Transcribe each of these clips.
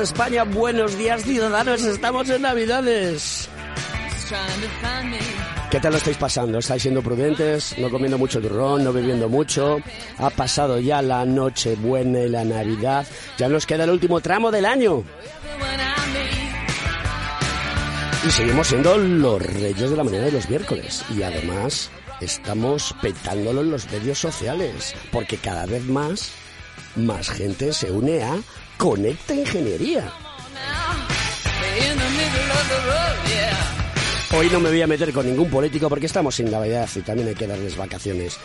España, buenos días ciudadanos, estamos en Navidades. ¿Qué tal lo estáis pasando? ¿Estáis siendo prudentes? ¿No comiendo mucho turrón? ¿No bebiendo mucho? Ha pasado ya la noche buena y la Navidad. Ya nos queda el último tramo del año. Y seguimos siendo los reyes de la mañana de los miércoles. Y además estamos petándolo en los medios sociales. Porque cada vez más, más gente se une a Conecta Ingeniería. Hoy no me voy a meter con ningún político porque estamos sin Navidad y también hay que darles vacaciones.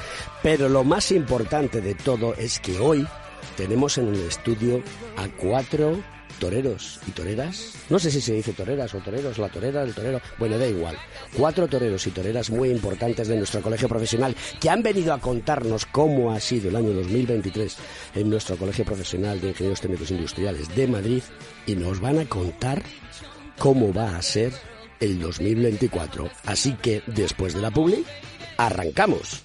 Pero lo más importante de todo es que hoy tenemos en el estudio a cuatro toreros y toreras. No sé si se dice toreras o toreros, la torera, el torero. Bueno, da igual. Cuatro toreros y toreras muy importantes de nuestro colegio profesional que han venido a contarnos cómo ha sido el año 2023 en nuestro colegio profesional de ingenieros técnicos industriales de Madrid y nos van a contar cómo va a ser el 2024. Así que después de la publi, arrancamos.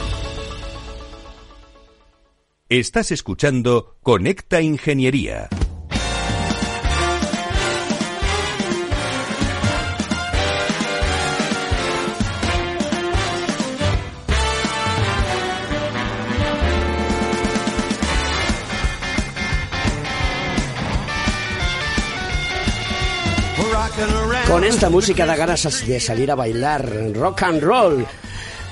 Estás escuchando Conecta Ingeniería. Con esta música da ganas de salir a bailar rock and roll.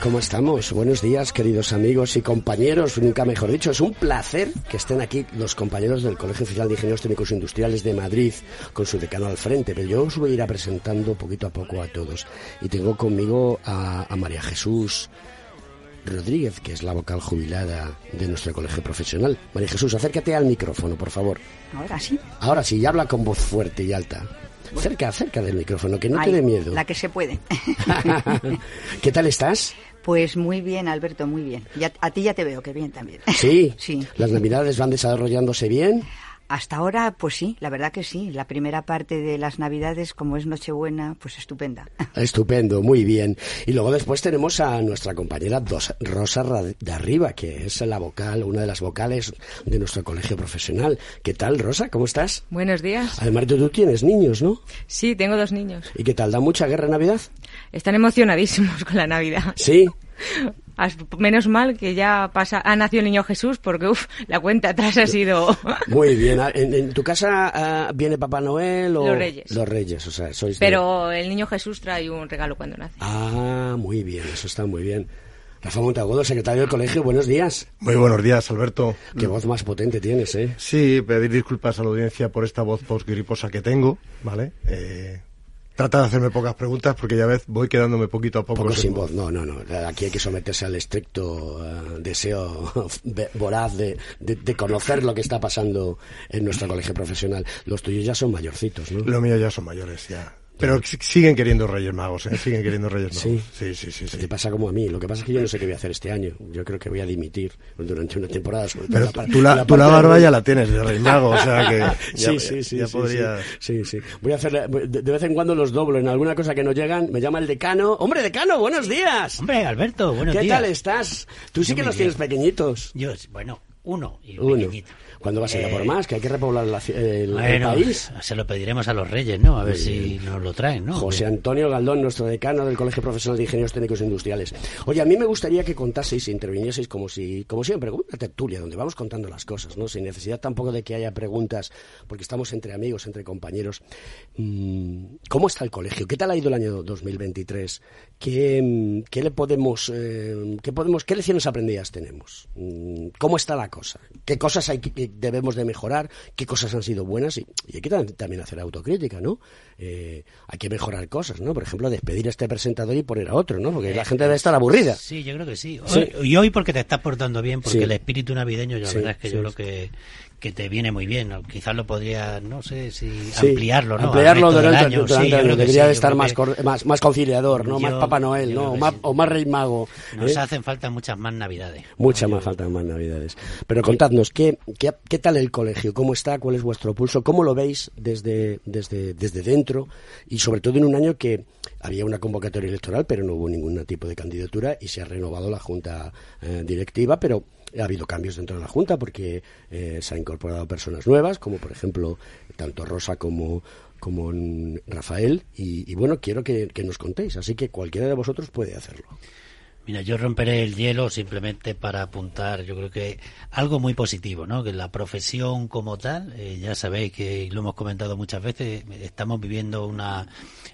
¿Cómo estamos? Buenos días, queridos amigos y compañeros, nunca mejor dicho. Es un placer que estén aquí los compañeros del Colegio Oficial de Ingenieros Técnicos Industriales de Madrid, con su decano al frente, pero yo os voy a ir presentando poquito a poco a todos. Y tengo conmigo a, a María Jesús Rodríguez, que es la vocal jubilada de nuestro colegio profesional. María Jesús, acércate al micrófono, por favor. Ahora sí. Ahora sí, y habla con voz fuerte y alta. Cerca, cerca del micrófono, que no Ahí, te dé miedo. La que se puede. ¿Qué tal estás? Pues muy bien, Alberto, muy bien. Ya, a ti ya te veo que bien también. Sí. Sí. ¿Las navidades van desarrollándose bien? Hasta ahora, pues sí, la verdad que sí. La primera parte de las Navidades, como es Nochebuena, pues estupenda. Estupendo, muy bien. Y luego después tenemos a nuestra compañera Dos- Rosa de Arriba, que es la vocal, una de las vocales de nuestro colegio profesional. ¿Qué tal, Rosa? ¿Cómo estás? Buenos días. Además, tú, tú tienes niños, ¿no? Sí, tengo dos niños. ¿Y qué tal? ¿Da mucha guerra Navidad? Están emocionadísimos con la Navidad. Sí. Menos mal que ya pasa, ha nacido el niño Jesús porque uf, la cuenta atrás ha sido... Muy bien. Ah, ¿En, en tu casa ah, viene Papá Noel o...? Los Reyes. Los Reyes, o sea, sois de- Pero el niño Jesús trae un regalo cuando nace. Ah, muy bien, eso está muy bien. Rafa Montagudo, secretario del colegio, buenos días. Muy buenos días, Alberto. Qué voz más potente tienes, ¿eh? Sí, pedir disculpas a la audiencia por esta voz posgriposa que tengo, ¿vale? Eh, trata de hacerme pocas preguntas porque ya ves, voy quedándome poquito a poco, poco sin voz. No, no, no. Aquí hay que someterse al estricto uh, deseo voraz de, de, de, conocer lo que está pasando en nuestro colegio profesional. Los tuyos ya son mayorcitos, ¿no? Los míos ya son mayores, ya. Pero siguen queriendo Reyes Magos, ¿eh? siguen queriendo Reyes Magos. ¿Sí? Sí, sí, sí, Te pasa como a mí. Lo que pasa es que yo no sé qué voy a hacer este año. Yo creo que voy a dimitir durante una temporada. Sobre Pero la, tú la, la, tú la barba de... ya la tienes de Rey Mago, o sea que ya, sí, sí, sí, ya sí, podría... sí, sí. Voy a hacer, de, de, vez en cuando los doblo en alguna cosa que no llegan. Me llama el decano. ¡Hombre, decano, buenos días! Hombre, Alberto, buenos ¿Qué días. tal estás? Tú sí Yo que los bien. tienes pequeñitos. Yo, bueno, uno y Uno. pequeñito. ¿Cuándo vas a ir a Eh, por más? Que hay que repoblar la el, país. se lo pediremos a los reyes, ¿no? A ver si nos lo traen, ¿no? José Antonio Galdón, nuestro decano del Colegio Profesional de Ingenieros Técnicos e Industriales. Oye, a mí me gustaría que contaseis e intervinieseis como si, como siempre, como una tertulia donde vamos contando las cosas, ¿no? Sin necesidad tampoco de que haya preguntas, porque estamos entre amigos, entre compañeros. Mm, ¿Cómo está el colegio? ¿Qué tal ha ido el año 2023? ¿Qué, qué le podemos, eh, qué podemos, qué lecciones aprendidas tenemos? Mm, ¿Cómo está la cosa? ¿Qué cosas hay que, que debemos de mejorar? ¿Qué cosas han sido buenas? Y, y hay que tam- también hacer autocrítica, ¿no? Eh, hay que mejorar cosas, ¿no? Por ejemplo, despedir a este presentador y poner a otro, ¿no? Porque la gente debe estar aburrida. Sí, yo creo que sí. Sí. Hoy- Y hoy porque te estás portando bien, porque Sí. el espíritu navideño, yo la Sí, verdad es que yo creo que, que te viene muy bien. ¿no? Quizás lo podría, no sé si Sí, ampliarlo, ¿no? Ampliarlo durante, año. durante Sí, el yo año. creo que Debería sí, estar más, que más, más conciliador, ¿no? Yo- más Papá Noel, ¿no? O más, o más Rey Mago. Nos ¿eh? hacen falta muchas más navidades. Mucha Yo- más falta más navidades. Pero contadnos, ¿qué, qué, qué tal el colegio? ¿Cómo está? ¿Cuál es vuestro pulso? ¿Cómo lo veis desde, desde, desde dentro? Y sobre todo en un año que había una convocatoria electoral, pero no hubo ningún tipo de candidatura y se ha renovado la junta eh, directiva, pero ha habido cambios dentro de la junta porque eh, se han incorporado personas nuevas, como por ejemplo tanto Rosa como como Rafael y, y bueno quiero que nos contéis así que cualquiera de vosotros puede hacerlo Mira, yo romperé el hielo simplemente para apuntar, yo creo que algo muy positivo, ¿no? Que la profesión como tal, eh, ya sabéis que lo hemos comentado muchas veces, estamos viviendo una,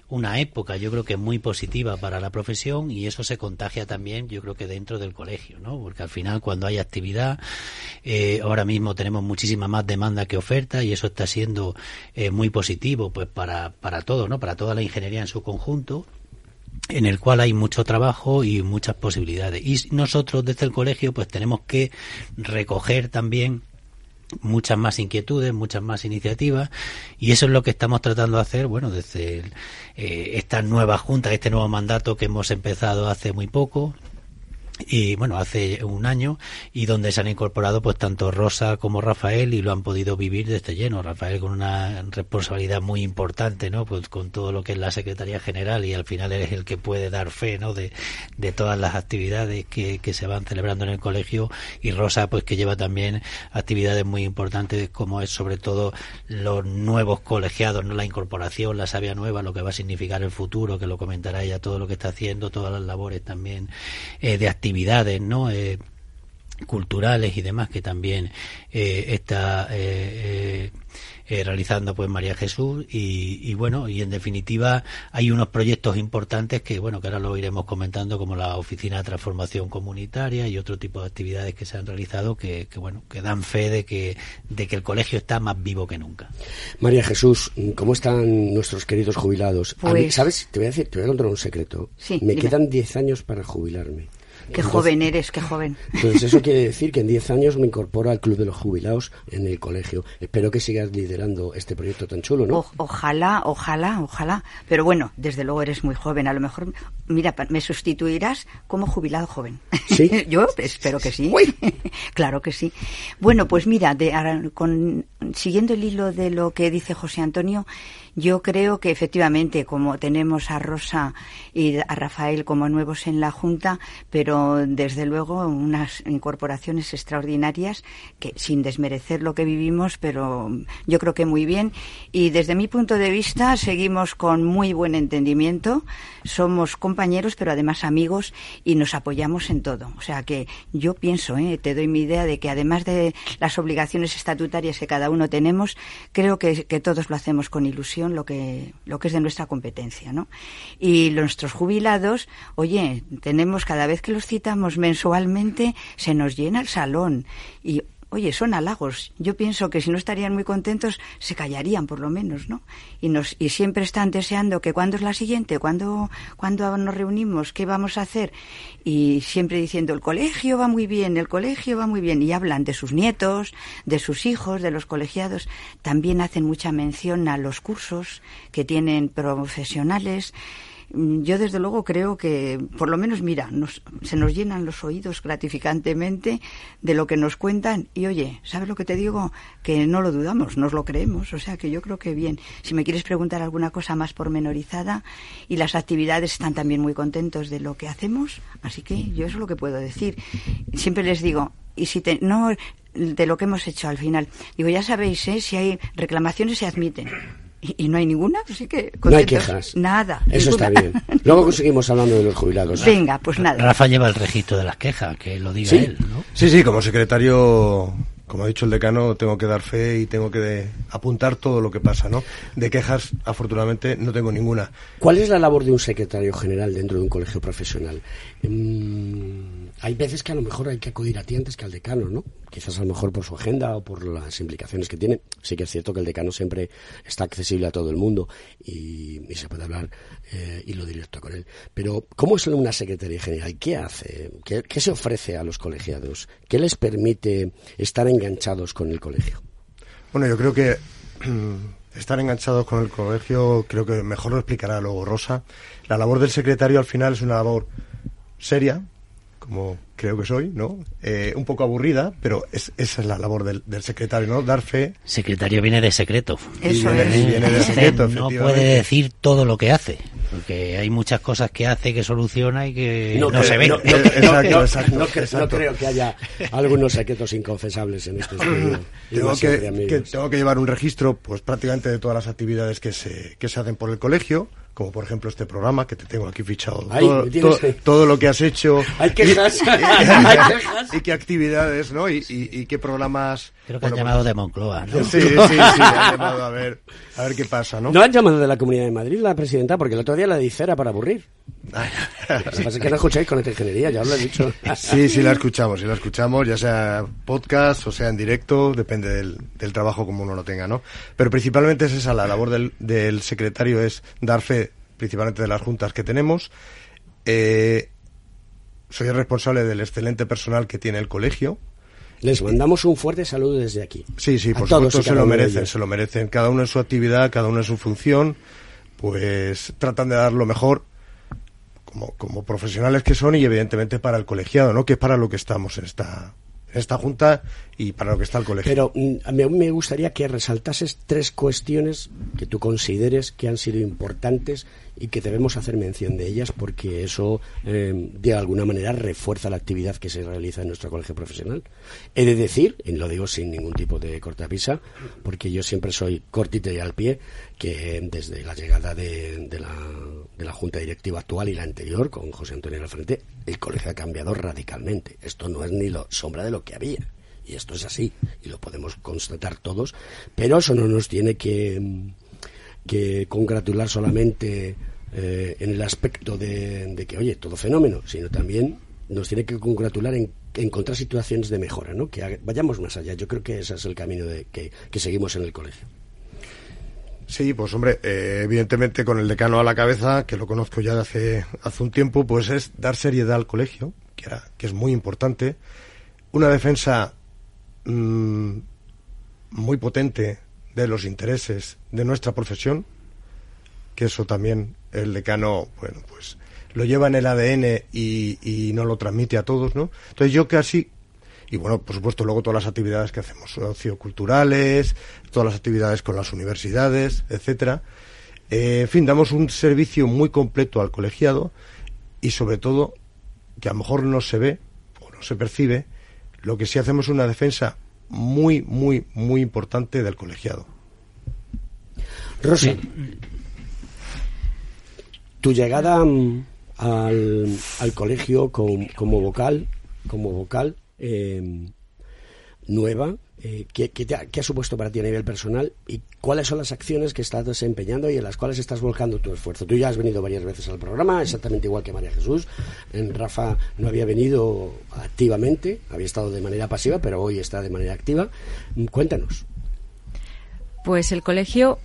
una época, yo creo que muy positiva para la profesión y eso se contagia también, yo creo que dentro del colegio, ¿no? Porque al final cuando hay actividad, eh, ahora mismo tenemos muchísima más demanda que oferta y eso está siendo eh, muy positivo, pues para, para todo, ¿no? Para toda la ingeniería en su conjunto en el cual hay mucho trabajo y muchas posibilidades. Y nosotros desde el colegio pues tenemos que recoger también muchas más inquietudes, muchas más iniciativas y eso es lo que estamos tratando de hacer, bueno, desde eh, esta nueva junta, este nuevo mandato que hemos empezado hace muy poco y bueno, hace un año y donde se han incorporado pues tanto Rosa como Rafael y lo han podido vivir desde lleno. Rafael con una responsabilidad muy importante, ¿no? Pues con todo lo que es la Secretaría General y al final eres el que puede dar fe, ¿no? De, de todas las actividades que, que se van celebrando en el colegio y Rosa pues que lleva también actividades muy importantes como es sobre todo los nuevos colegiados, ¿no? La incorporación, la savia nueva, lo que va a significar el futuro, que lo comentará ella, todo lo que está haciendo, todas las labores también eh, de actividades, ¿no? Eh, culturales y demás que también eh, está eh, eh, eh, realizando pues María Jesús y, y bueno y en definitiva hay unos proyectos importantes que bueno que ahora lo iremos comentando como la oficina de transformación comunitaria y otro tipo de actividades que se han realizado que, que bueno que dan fe de que de que el colegio está más vivo que nunca María Jesús, ¿cómo están nuestros queridos jubilados? A mí, Pues- ¿Sabes? Te voy a decir, te voy a contar un secreto. Sí, Me dime. quedan 10 años para jubilarme. Qué Entonces- joven eres, qué joven. Entonces eso quiere decir que en 10 años me incorporo al Club de los Jubilados en el colegio. Espero que sigas liderando este proyecto tan chulo, ¿no? O- ojalá, ojalá, ojalá. Pero bueno, desde luego eres muy joven. A lo mejor, mira, me sustituirás como jubilado joven. ¿Sí? Yo espero que sí. Uy. claro que sí. Bueno, pues mira, de, ahora, con, siguiendo el hilo de lo que dice José Antonio, yo creo que efectivamente, como tenemos a Rosa y a Rafael como nuevos en la Junta, pero desde luego unas incorporaciones extraordinarias que sin desmerecer lo que vivimos, pero yo creo que muy bien. Y desde mi punto de vista seguimos con muy buen entendimiento. Somos compañeros, pero además amigos y nos apoyamos en todo. O sea que yo pienso, ¿eh? te doy mi idea de que además de las obligaciones estatutarias que cada uno tenemos, creo que, que todos lo hacemos con ilusión lo que, lo que es de nuestra competencia, ¿no? Y nuestros jubilados, oye, tenemos cada vez que los citamos mensualmente, se nos llena el salón y oye, son halagos. Yo pienso que si no estarían muy contentos, se callarían por lo menos, ¿no? Y, nos, y siempre están deseando que cuándo es la siguiente, cuándo, cuándo nos reunimos, qué vamos a hacer. Y siempre diciendo, el colegio va muy bien, el colegio va muy bien. Y hablan de sus nietos, de sus hijos, de los colegiados. También hacen mucha mención a los cursos que tienen profesionales. Mm, yo desde luego creo que, por lo menos, mira, se nos llenan los oídos gratificantemente de lo que nos cuentan y oye, ¿sabes lo que te digo? Que no lo dudamos, nos lo creemos, o sea que yo creo que bien. Si me quieres preguntar alguna cosa más pormenorizada y las actividades están también muy contentos de lo que hacemos, así que yo eso es lo que puedo decir. Siempre les digo, y si te, no de lo que hemos hecho al final, digo, ya sabéis, ¿eh? si hay reclamaciones se admiten y, no hay ninguna, así que No hay quejas. Nada. Eso está bien. Luego seguimos hablando de los jubilados. Venga, pues nada. Rafa lleva el registro de las quejas, que lo diga él, ¿no? Sí, sí, como secretario como ha dicho el decano, tengo que dar fe y tengo que apuntar todo lo que pasa, ¿no? De quejas, afortunadamente, no tengo ninguna. ¿Cuál es la labor de un secretario general dentro de un colegio profesional? Mm, hay veces que a lo mejor hay que acudir a ti antes que al decano, ¿no? Quizás a lo mejor por su agenda o por las implicaciones que tiene. Sí que es cierto que el decano siempre está accesible a todo el mundo y, se puede hablar eh, y lo directo con él. Pero, ¿cómo es una secretaria general? ¿Qué hace? ¿Qué, ¿Qué se ofrece a los colegiados? ¿Qué les permite estar en enganchados con el colegio? Bueno, yo creo que estar enganchados con el colegio, creo que mejor lo explicará luego Rosa. La labor del secretario al final es una labor seria, como creo que soy, ¿no? Eh, un poco aburrida, pero es, esa es la labor del, secretario, ¿no? Dar fe. Secretario viene de secreto. Eso viene, de secreto, No puede decir todo lo que hace, porque hay muchas cosas que hace, que soluciona y que no, se ven. exacto, exacto, no, creo que haya algunos secretos inconfesables en este estudio. tengo que, tengo que llevar un registro, pues prácticamente de todas las actividades que se, que se hacen por el colegio como por ejemplo este programa que te tengo aquí fichado. todo, lo que has hecho. Hay quejas. Y, qué actividades, ¿no? Y, qué programas. Creo que han llamado de Moncloa, ¿no? Sí, sí, sí, han llamado a ver, a ver qué pasa, ¿no? No han llamado de la Comunidad de Madrid la presidenta, porque el otro día la dice era para aburrir. Lo que pasa es que no escucháis con esta ingeniería, ya os lo he dicho. Sí, sí la escuchamos, sí la escuchamos, ya sea podcast o sea en directo, depende del, del trabajo como uno lo tenga, ¿no? Pero principalmente es esa, la labor del, del secretario es dar fe principalmente de las juntas que tenemos. Eh, soy el responsable del excelente personal que tiene el colegio. Les mandamos un fuerte saludo desde aquí. Sí, sí, por supuesto se lo merecen, se lo merecen. Cada uno en su actividad, cada uno en su función, pues tratan de dar lo mejor como, como profesionales que son y evidentemente para el colegiado, ¿no? Que es para lo que estamos en esta, esta junta y para lo que está el colegio. Pero mm, me gustaría que resaltases tres cuestiones que tú consideres que han sido importantes y que debemos hacer mención de ellas porque eso eh, de alguna manera refuerza la actividad que se realiza en nuestro colegio profesional. He de decir, y lo digo sin ningún tipo de cortapisa, porque yo siempre soy cortito y al pie, que desde la llegada de, la, de la Junta Directiva actual y la anterior, con José Antonio al frente, el colegio ha cambiado radicalmente. Esto no es ni lo sombra de lo que había. Y esto es así, y lo podemos constatar todos, pero eso no nos tiene que que congratular solamente eh, en el aspecto de, que, oye, todo fenómeno, sino también nos tiene que congratular en encontrar situaciones de mejora, ¿no? Que vayamos más allá. Yo creo que ese es el camino de, que, seguimos en el colegio. Sí, pues hombre, eh, evidentemente con el decano a la cabeza, que lo conozco ya de hace, hace un tiempo, pues es dar seriedad al colegio, que, que es muy importante, una defensa mm, muy potente de los intereses de nuestra profesión, que eso también el decano, bueno, pues lo lleva en el ADN y, y no lo transmite a todos, ¿no? Entonces yo casi y bueno, por supuesto, luego todas las actividades que hacemos, socioculturales, todas las actividades con las universidades, etcétera. Eh, en fin, damos un servicio muy completo al colegiado y sobre todo, que a lo mejor no se ve o no se percibe, lo que sí hacemos es una defensa muy, muy, muy importante del colegiado. Rosa, tu llegada mm, al, al colegio como vocal, como vocal em, nueva, eh, ¿qué, ha, qué ha supuesto para ti a nivel personal y cuáles son las acciones que estás desempeñando y en las cuales estás volcando tu esfuerzo? Tú ya has venido varias veces al programa, exactamente igual que María Jesús. Rafa no había venido activamente, había estado de manera pasiva, pero hoy está de manera activa. Cuéntanos. Pues el colegio,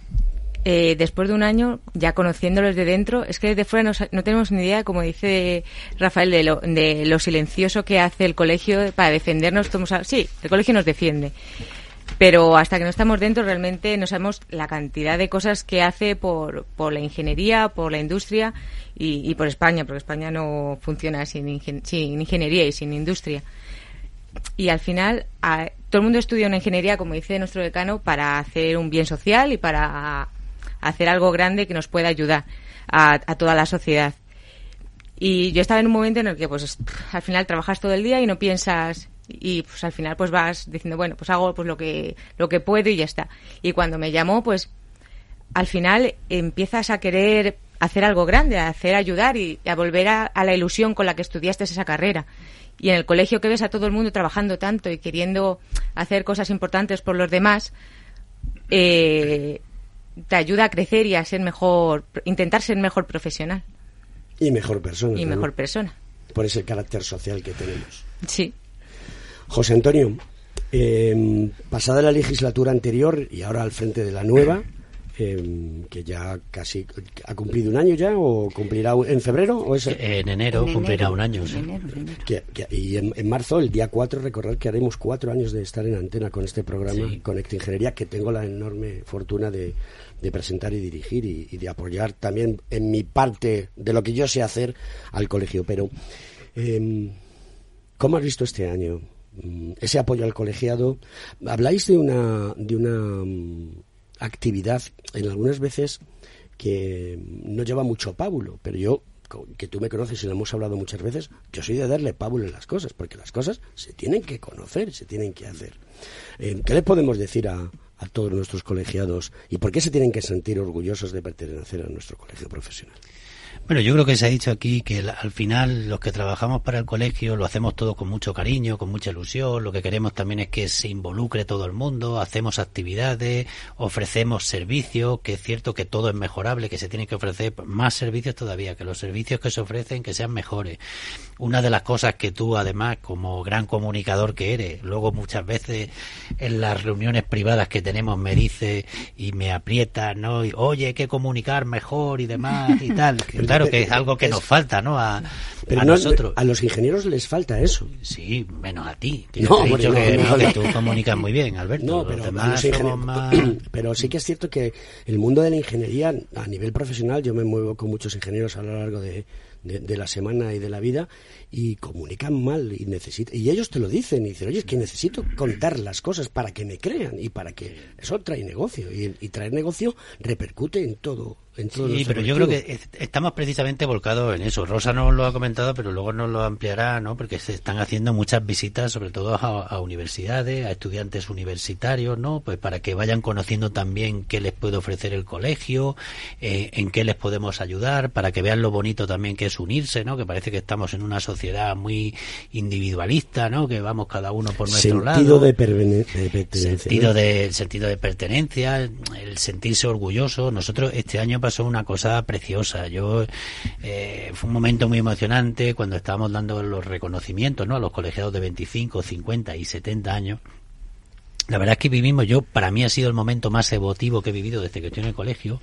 eh, después de un año, ya conociéndolos de dentro, es que desde fuera no, no tenemos ni idea, como dice Rafael, de lo, de lo silencioso que hace el colegio para defendernos. Somos a- sí, el colegio nos defiende. Pero hasta que no estamos dentro realmente no sabemos la cantidad de cosas que hace por, la ingeniería, por la industria y, y por España, porque España no funciona sin, sin ingeniería y sin industria y al final a- todo el mundo estudia una ingeniería, como dice nuestro decano, para hacer un bien social y para hacer algo grande que nos pueda ayudar a, toda la sociedad. Y yo estaba en un momento en el que, pues, al final trabajas todo el día y no piensas y pues al final pues vas diciendo bueno pues hago pues lo que lo que puedo y ya está y cuando me llamó pues al final empiezas a querer hacer algo grande, a hacer ayudar y a volver a, a la ilusión con la que estudiaste esa carrera. Y en el colegio que ves a todo el mundo trabajando tanto y queriendo hacer cosas importantes por los demás, eh, te ayuda a crecer y a ser mejor, intentar ser mejor profesional Y mejor persona. y ¿no? mejor persona. Por ese carácter social que tenemos. Sí. José Antonio, eh, pasada la legislatura anterior y ahora al frente de la nueva, eh, que ya casi ha cumplido un año ya o cumplirá en febrero o es En enero En cumplirá enero, un año. sí. en enero, en enero. que- que- y en, en marzo, el día 4, recordar que haremos cuatro años de estar en antena con este programa Sí. Conecta Ingeniería, que tengo la enorme fortuna de, de presentar y dirigir y, y de apoyar también en mi parte de lo que yo sé hacer al colegio. Pero, eh, ¿cómo has visto este año mm, ese apoyo al colegiado? Habláis de una, de una mm, actividad en algunas veces que no lleva mucho pábulo, pero yo, que tú me conoces y lo hemos hablado muchas veces, yo soy de darle pábulo en las cosas, porque las cosas se tienen que conocer, se tienen que hacer. Eh, ¿Qué le podemos decir a, a todos nuestros colegiados y por qué se tienen que sentir orgullosos de pertenecer a nuestro colegio profesional? Bueno, yo creo que se ha dicho aquí que al final los que trabajamos para el colegio lo hacemos todo con mucho cariño, con mucha ilusión. Lo que queremos también es que se involucre todo el mundo, hacemos actividades, ofrecemos servicios, que es cierto que todo es mejorable, que se tienen que ofrecer más servicios todavía, que los servicios que se ofrecen que sean mejores. Una de las cosas que tú, además, como gran comunicador que eres, luego muchas veces en las reuniones privadas que tenemos me dices y me aprietas, ¿no? Y, Oye, hay que comunicar mejor y demás y tal. Que claro que es algo que nos falta, ¿no? A, Pero a no, nosotros. a los ingenieros les falta eso. Sí, menos a ti. Que No, te he dicho que, no, que tú comunicas muy bien, Alberto. No, pero, demás más... pero sí que es cierto que el mundo de la ingeniería a nivel profesional, yo me muevo con muchos ingenieros a lo largo de, de- de la semana y de la vida y comunican mal y necesitan y ellos te lo dicen y dicen, oye, es que necesito contar las cosas para que me crean y para que eso trae negocio y, y traer negocio repercute en todo. En todo Sí, pero yo creo que es- estamos precisamente volcados en eso. Rosa nos lo ha comentado, pero luego nos lo ampliará, ¿no? Porque se están haciendo muchas visitas, sobre todo a, a universidades, a estudiantes universitarios, ¿no? Pues para que vayan conociendo también qué les puede ofrecer el colegio, eh, en qué les podemos ayudar, para que vean lo bonito también que es unirse, ¿no? Que parece que estamos en una sociedad muy individualista, ¿no? Que vamos cada uno por nuestro lado. sentido de, pervene- de pertenencia, sentido de el sentido de pertenencia el sentirse orgulloso. Nosotros este año pasó una cosa preciosa. Yo eh, fue un momento muy emocionante cuando estábamos dando los reconocimientos no a los colegiados de 25 50 y 70 años la verdad es que vivimos, yo, para mí ha sido el momento más emotivo que he vivido desde que estoy en el colegio,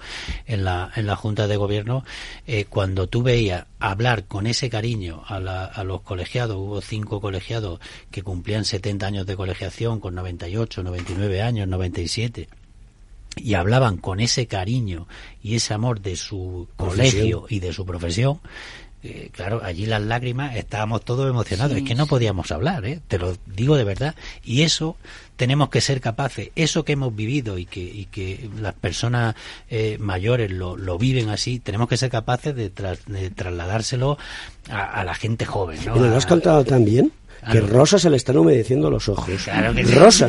en la, en la Junta de Gobierno, eh, cuando tú veías hablar con ese cariño a, la- a los colegiados, hubo cinco colegiados que cumplían 70 años de colegiación, con 98, 99 años, 97, y hablaban con ese cariño y ese amor de su Profesión. colegio y de su profesión, eh, claro, allí las lágrimas estábamos todos emocionados, es que no podíamos hablar, ¿eh? te lo digo de verdad, y eso tenemos que ser capaces, eso que hemos vivido y que, y que las personas eh, mayores lo, lo viven así, tenemos que ser capaces de, tras- de trasladárselo a, a la gente joven. ¿no? Lo has contado también que. Rosa se le están humedeciendo los ojos. Claro que sí. Rosa,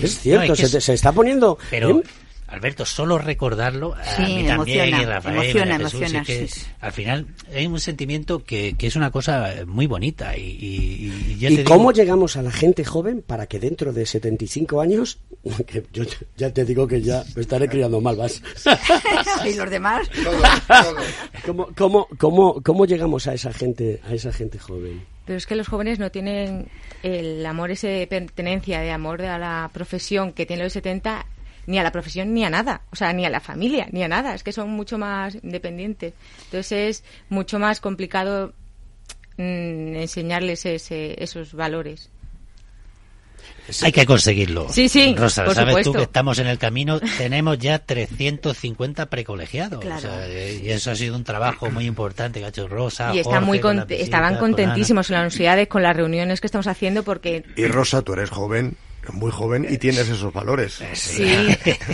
es cierto, No, es que se, es- se está poniendo. Pero ¿eh? Alberto, solo recordarlo, a Sí, mí también, emociona, y Rafael, emociona, Jesús, emociona, es que sí, sí. al final hay un sentimiento que, que es una cosa muy bonita y, y, y ya ¿Y te cómo digo, llegamos a la gente joven para que dentro de 75 años, que yo ya te digo que ya me estaré criando mal, vas? y los demás. ¿Cómo, cómo, cómo, cómo llegamos a esa gente, a esa gente joven? Pero es que los jóvenes no tienen el amor ese de pertenencia, de amor a la profesión que tienen los 70, ni a la profesión ni a nada. O sea, ni a la familia, ni a nada. Es que son mucho más independientes. Entonces es mucho más complicado mm, enseñarles ese- esos valores. hay que conseguirlo. Sí, sí, Rosa, por sabes tú que estamos en el camino, tenemos ya 350 precolegiados. Claro. O sea, y eso ha sido un trabajo muy importante que ha hecho Rosa. y están Jorge, muy con estaban con contentísimos en las universidades con las reuniones que estamos haciendo porque Y Rosa, tú eres joven, muy joven, y tienes esos valores. sí,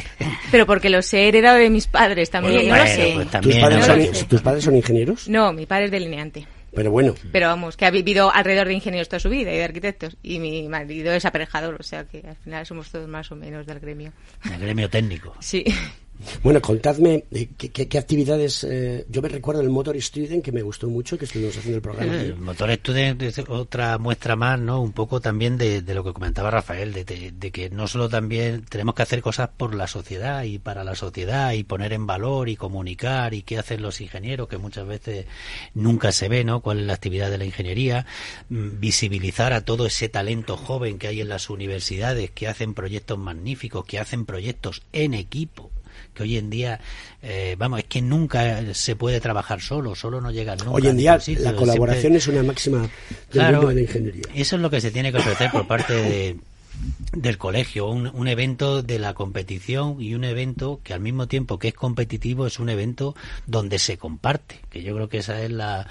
pero porque los he heredado de mis padres también, Bueno, no lo sé. pues ¿Tus también, padres, no son, lo sé. ¿Tus padres son ingenieros? No, mi padre es delineante. Pero bueno, Pero vamos, que ha vivido alrededor de ingenieros toda su vida y de arquitectos. Y mi marido es aparejador, o sea que al final somos todos más o menos del gremio. El gremio técnico. Sí. Bueno, contadme eh, qué, actividades. eh, yo me recuerdo el Motor Student que me gustó mucho, que estuvimos haciendo el programa. El motor Student es otra muestra más, ¿no? Un poco también de, lo que comentaba Rafael, de que no solo también tenemos que hacer cosas por la sociedad y para la sociedad y poner en valor y comunicar y qué hacen los ingenieros, que muchas veces nunca se ve, ¿no? Cuál es la actividad de la ingeniería, mm, visibilizar a todo ese talento joven que hay en las universidades, que hacen proyectos magníficos, que hacen proyectos en equipo que hoy en día, eh, vamos, es que nunca se puede trabajar solo, solo no llega nunca. Hoy en día la siempre- colaboración es una máxima del Claro, mundo de la ingeniería. eso es lo que se tiene que ofrecer por parte de, del colegio, un, un evento de la competición y un evento que al mismo tiempo que es competitivo es un evento donde se comparte, que yo creo que esa es la,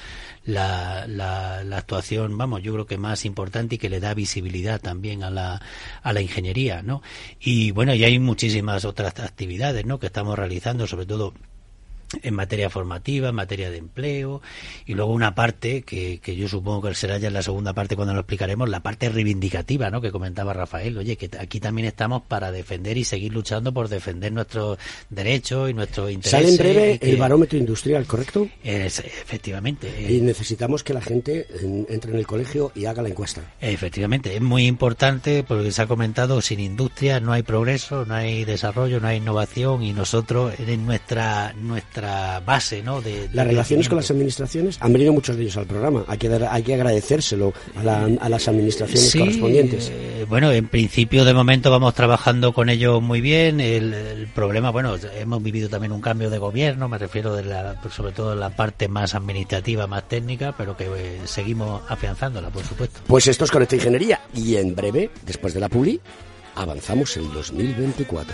la, la, la actuación, vamos, yo creo que más importante y que le da visibilidad también a la, a la ingeniería, ¿no? Y bueno, y hay muchísimas otras actividades, ¿no? Que estamos realizando, sobre todo en materia formativa, en materia de empleo, y luego una parte que, que yo supongo que será ya en la segunda parte cuando lo explicaremos, la parte reivindicativa, ¿no? Que comentaba Rafael, oye, que aquí también estamos para defender y seguir luchando por defender nuestros derechos y nuestros intereses. Sale en breve y que- el barómetro industrial, ¿correcto? Es- efectivamente. Y eh, necesitamos que la gente en- entre en el colegio y haga la encuesta. Efectivamente, es muy importante porque se ha comentado, sin industria no hay progreso, no hay desarrollo, no hay innovación y nosotros es nuestra nuestra base, ¿no? De, de Las relaciones con las administraciones, han venido muchos de ellos al programa. Hay que, dar- hay que agradecérselo a, la- a las administraciones Sí, correspondientes. eh, bueno, en principio de momento vamos trabajando con ellos muy bien. El, el problema, bueno, hemos vivido también un cambio de gobierno, me refiero de la, sobre todo de la parte más administrativa, más técnica, pero que eh, seguimos afianzándola, por supuesto. Pues esto es Conecta Ingeniería y en breve, después de la publi, avanzamos el 2024.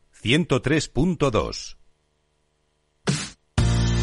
103.2.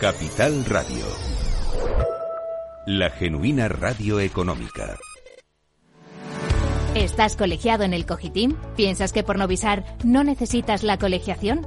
Capital Radio. La genuina radio económica. ¿Estás colegiado en el Cogitim? ¿Piensas que por Novisar no necesitas la colegiación?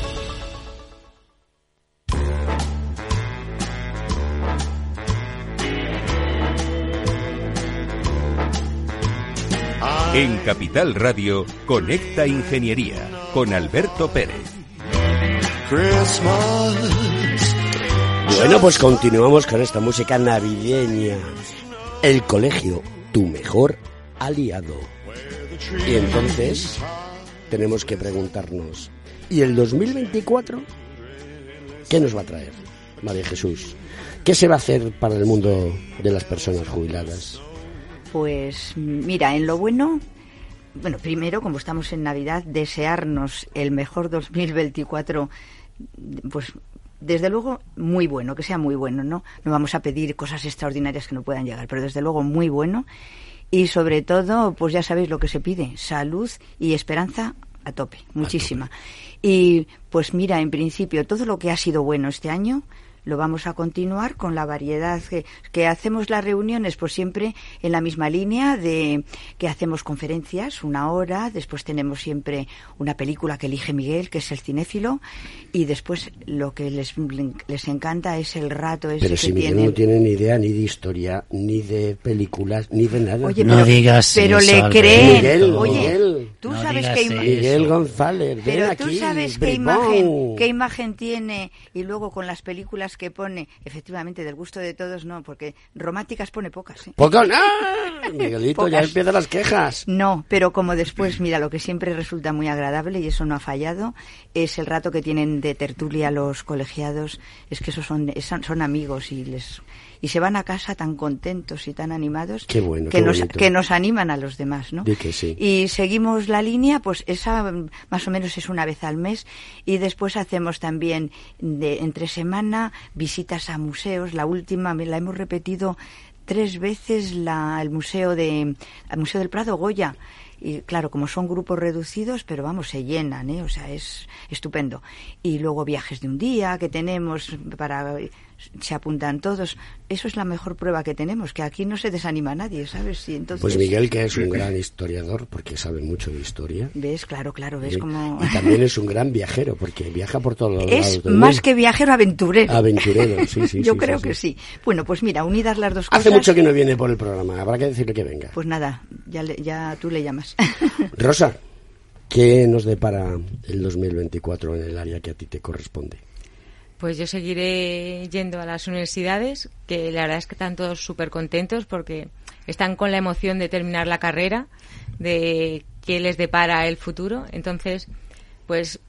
En Capital Radio, Conecta Ingeniería con Alberto Pérez. Bueno, pues continuamos con esta música navideña. El colegio, tu mejor aliado. Y entonces tenemos que preguntarnos, ¿y el 2024 qué nos va a traer, María Jesús? ¿Qué se va a hacer para el mundo de las personas jubiladas? Pues mira, en lo bueno, bueno, primero, como estamos en Navidad, desearnos el mejor 2024, pues desde luego muy bueno, que sea muy bueno, ¿no? No vamos a pedir cosas extraordinarias que no puedan llegar, pero desde luego muy bueno. Y sobre todo, pues ya sabéis lo que se pide, salud y esperanza a tope, muchísima. Y pues mira, en principio, todo lo que ha sido bueno este año, lo vamos a continuar con la variedad que, que, hacemos las reuniones pues siempre en la misma línea de que hacemos conferencias una hora después tenemos siempre una película que elige Miguel que es el cinéfilo y después lo que les, les encanta es el rato ese pero que si Miguel tienen. no tiene ni idea ni de historia ni de películas ni de nada Oye, No pero, digas pero eso, le creen. Miguel, Oye, Miguel. tú No sabes eso. Miguel González ven Pero aquí tú sabes qué bribón. imagen, qué imagen tiene y luego con las películas que pone, efectivamente del gusto de todos no, porque románticas pone pocas. ¿eh? Poco, ¡Ah! Miguelito, ya Pocas. empiezan las quejas. No, pero como después, mira, lo que siempre resulta muy agradable y eso no ha fallado es el rato que tienen de tertulia los colegiados, es que esos son son, amigos y les y se van a casa tan contentos y tan animados Qué bueno, que qué nos que nos animan a los demás, ¿no? Di que sí. Y seguimos la línea, pues esa más o menos es una vez al mes y después hacemos también de entre semana visitas a museos. La última la hemos repetido tres veces la, el museo de el museo del Prado Goya y claro como son grupos reducidos pero vamos se llenan ¿eh? o sea es estupendo y luego viajes de un día que tenemos para se apuntan todos eso es la mejor prueba que tenemos que aquí no se desanima nadie sabes y entonces Pues Miguel, que es un gran historiador, porque sabe mucho de historia. ves claro claro ves como Y también es un gran viajero, porque viaja por todos los es lados del más mundo. que viajero aventurero Aventurero, sí, sí. yo sí, creo sí, que sí. sí bueno pues mira unidas las dos cosas Hace mucho que no viene por el programa, habrá que decirle que venga. pues nada ya le- ya tú le llamas Rosa, ¿qué nos depara el 2024 en el área que a ti te corresponde? Pues yo seguiré yendo a las universidades, que la verdad es que están todos súper contentos porque están con la emoción de terminar la carrera, de qué les depara el futuro. Entonces, pues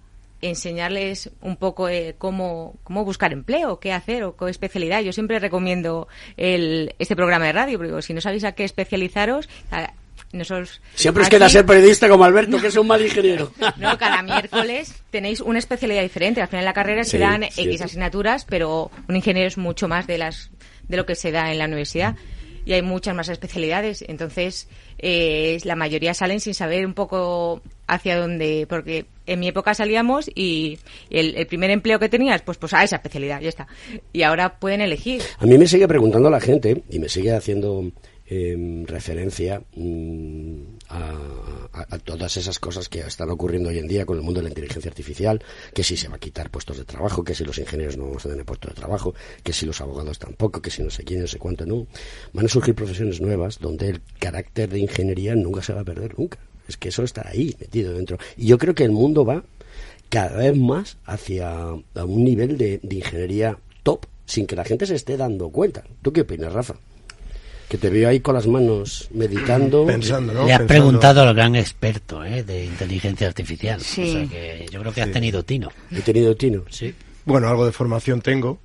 enseñarles un poco eh, cómo, cómo buscar empleo, qué hacer o qué especialidad. Yo siempre recomiendo el, este programa de radio, porque si no sabéis a qué especializaros, a- nosotros Siempre os queda ser periodista como Alberto, que es un mal ingeniero. No, cada miércoles tenéis una especialidad diferente. Al final de la carrera Sí, se dan cierto. X asignaturas, pero un ingeniero es mucho más de las de lo que se da en la universidad. Y hay muchas más especialidades. Entonces, eh, la mayoría salen sin saber un poco hacia dónde. Porque en mi época salíamos y el, el primer empleo que tenías, pues, pues a esa especialidad, ya está. Y ahora pueden elegir. A mí me sigue preguntando la gente y me sigue haciendo eh, referencia mm, a, todas esas cosas que están ocurriendo hoy en día con el mundo de la inteligencia artificial, que si se va a quitar puestos de trabajo, que si los ingenieros no vamos a tener puestos de trabajo, que si los abogados tampoco, que si no sé quién, no sé cuánto, no. Van a surgir profesiones nuevas donde el carácter de ingeniería nunca se va a perder, nunca. Es que eso está ahí, metido dentro. Y yo creo que el mundo va cada vez más hacia un nivel de, de ingeniería top, sin que la gente se esté dando cuenta. ¿Tú qué opinas, Rafa? Que te veo ahí con las manos meditando. Pensando, ¿no? Le has Pensando- preguntado al gran experto ¿eh? de inteligencia artificial. Sí. O sea que yo creo que has tenido tino. He tenido tino. Sí. Bueno, algo de formación tengo,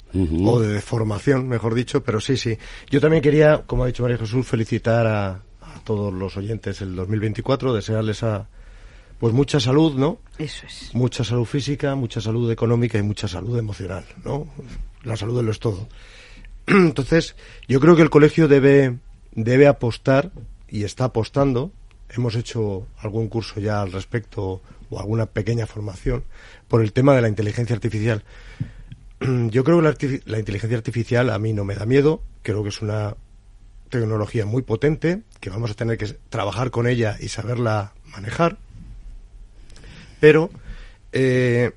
o de deformación, mejor dicho, pero sí, sí. Yo también quería, como ha dicho María Jesús, felicitar a, a todos los oyentes el 2024, desearles a, pues mucha salud, ¿no? Eso es. Mucha salud física, mucha salud económica y mucha salud emocional, ¿no? La salud lo es todo. Entonces, yo creo que el colegio debe, debe apostar, y está apostando, hemos hecho algún curso ya al respecto, o alguna pequeña formación, por el tema de la inteligencia artificial. Yo creo que la, inteligencia artificial a mí no me da miedo, creo que es una tecnología muy potente, que vamos a tener que trabajar con ella y saberla manejar, pero eh,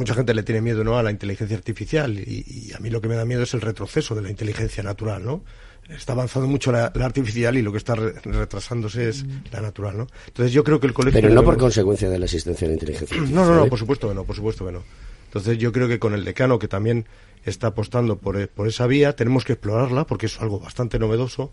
mucha gente le tiene miedo ¿no? a la inteligencia artificial y, y a mí lo que me da miedo es el retroceso de la inteligencia natural, ¿no? Está avanzando mucho la, la artificial y lo que está re- retrasándose es la natural, ¿no? Entonces yo creo que el colegio... Pero no por consecuencia de la existencia de la inteligencia no, artificial. no, no, ¿eh? por supuesto que no, por supuesto que no. Entonces yo creo que con el decano, que también está apostando por, e- por esa vía, tenemos que explorarla porque es algo bastante novedoso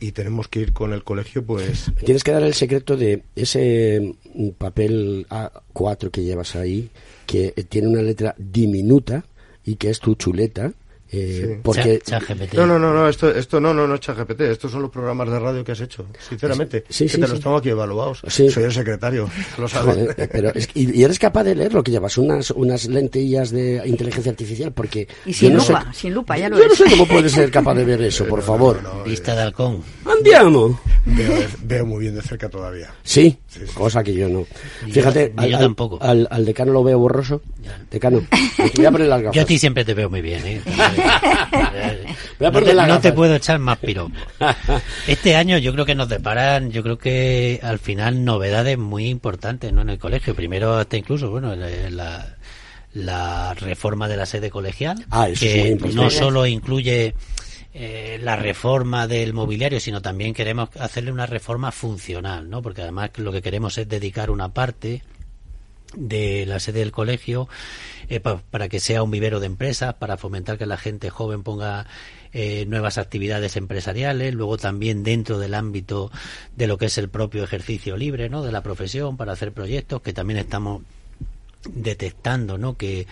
y tenemos que ir con el colegio, pues... Tienes que dar el secreto de ese mm, papel A4 que llevas ahí, que tiene una letra diminuta y que es tu chuleta. eh, Sí. porque ChatGPT. No, no, no, no, esto, esto no, no, no es ChatGPT, estos son los programas de radio que has hecho, sinceramente. Sí, que sí, te sí. los tengo aquí evaluados. Sí. Soy el secretario, lo sabes. Joder, eh, pero es que- y, y eres capaz de leer lo que llevas, unas, unas lentillas de inteligencia artificial, porque... Y sin no sé- lupa, sin lupa, ya lo Yo no sé cómo puedes ser capaz de ver eso, por favor. Vista de halcón. Andiamo. Veo, veo muy bien de cerca todavía. Sí, Sí, sí, cosa que yo no. Ni Fíjate, yo- ni yo al, tampoco. Al, al decano lo veo borroso. Decano, voy a poner las gafas. Yo a ti siempre te veo muy bien, ¿eh? No, te, no puedo echar más piropo. Este año yo creo que nos deparan, yo creo que al final novedades muy importantes ¿no? en el colegio. Primero hasta incluso, bueno, la, la, la reforma de la sede colegial, Ah, que no solo incluye eh, la reforma del mobiliario, sino también queremos hacerle una reforma funcional, ¿no? Porque además lo que queremos es dedicar una parte de la sede del colegio eh, pa- para que sea un vivero de empresas, para fomentar que la gente joven ponga eh, nuevas actividades empresariales, luego también dentro del ámbito de lo que es el propio ejercicio libre, ¿no? De la profesión para hacer proyectos que también estamos detectando, ¿no? Que